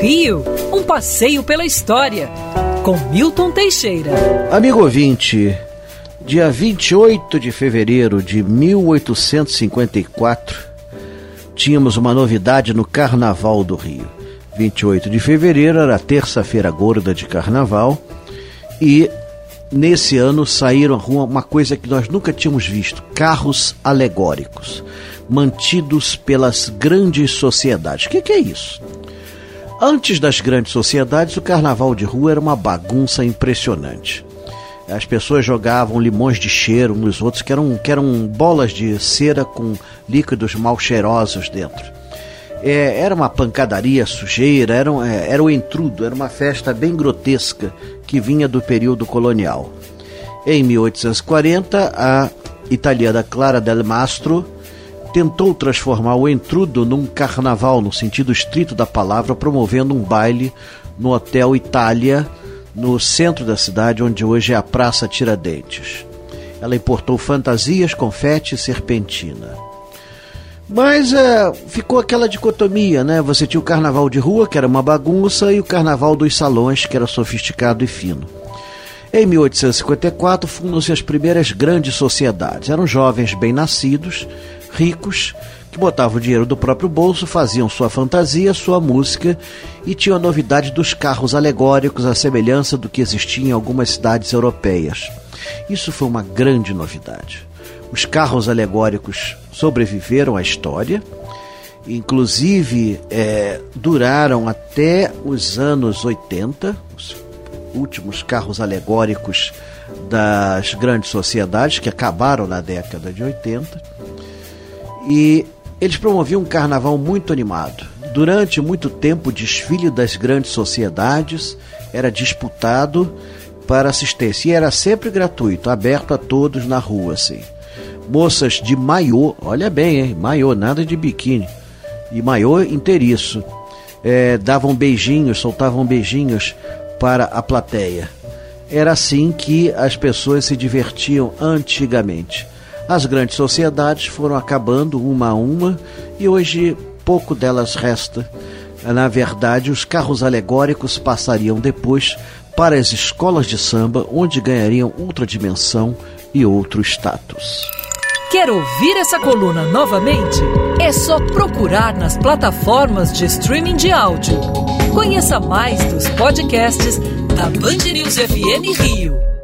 Rio, um passeio pela história, com Milton Teixeira. Amigo ouvinte, dia 28 de fevereiro de 1854, tínhamos uma novidade no Carnaval do Rio. 28 de fevereiro era terça-feira gorda de carnaval e nesse ano saíram à rua uma coisa que nós nunca tínhamos visto: carros alegóricos, mantidos pelas grandes sociedades. O que, que é isso? Antes das grandes sociedades, o carnaval de rua era uma bagunça impressionante. As pessoas jogavam limões de cheiro uns nos outros, que eram, que eram bolas de cera com líquidos mal cheirosos dentro. É, era uma pancadaria, sujeira, era, um, é, era o entrudo, era uma festa bem grotesca que vinha do período colonial. Em 1840, a italiana Clara del Mastro tentou transformar o entrudo num carnaval no sentido estrito da palavra, promovendo um baile no Hotel Itália, no centro da cidade, onde hoje é a Praça Tiradentes. Ela importou fantasias, confete e serpentina. Mas é, ficou aquela dicotomia, né? Você tinha o carnaval de rua, que era uma bagunça, e o carnaval dos salões, que era sofisticado e fino. Em 1854 fundam-se as primeiras grandes sociedades. Eram jovens bem-nascidos ricos que botavam o dinheiro do próprio bolso, faziam sua fantasia, sua música e tinham a novidade dos carros alegóricos, à semelhança do que existia em algumas cidades europeias. Isso foi uma grande novidade. Os carros alegóricos sobreviveram à história, inclusive é, duraram até os anos 80, os últimos carros alegóricos das grandes sociedades que acabaram na década de 80 e eles promoviam um carnaval muito animado. Durante muito tempo, o desfile das grandes sociedades era disputado para assistência e era sempre gratuito, aberto a todos na rua, assim. Moças de maiô, olha bem, hein? Maiô, nada de biquíni. E maiô inteiriço. É, davam beijinhos, soltavam beijinhos para a plateia. Era assim que as pessoas se divertiam antigamente. As grandes sociedades foram acabando uma a uma e hoje pouco delas resta. Na verdade, os carros alegóricos passariam depois para as escolas de samba, onde ganhariam outra dimensão e outro status. Quer ouvir essa coluna novamente? É só procurar nas plataformas de streaming de áudio. Conheça mais dos podcasts da Band News FM Rio.